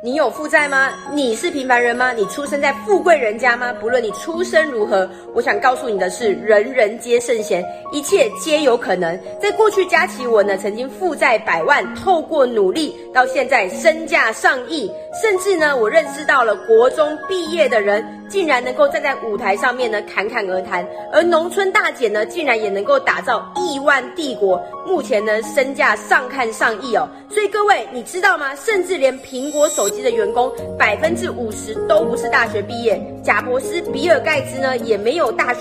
你有负债吗？你是平凡人吗？你出生在富贵人家吗？不论你出身如何，我想告诉你的是，人人皆圣贤，一切皆有可能。在过去，佳琪我呢曾经负债百万，透过努力，到现在身价上亿，甚至呢，我认识到了国中毕业的人，竟然能够站在舞台上面呢侃侃而谈，而农村大姐呢，竟然也能够打造亿万帝国，目前呢身价上看上亿哦。所以各位，你知道吗？甚至连苹果手机的员工百分之五十都不是大学毕业，贾博斯、比尔盖茨呢也没有大学。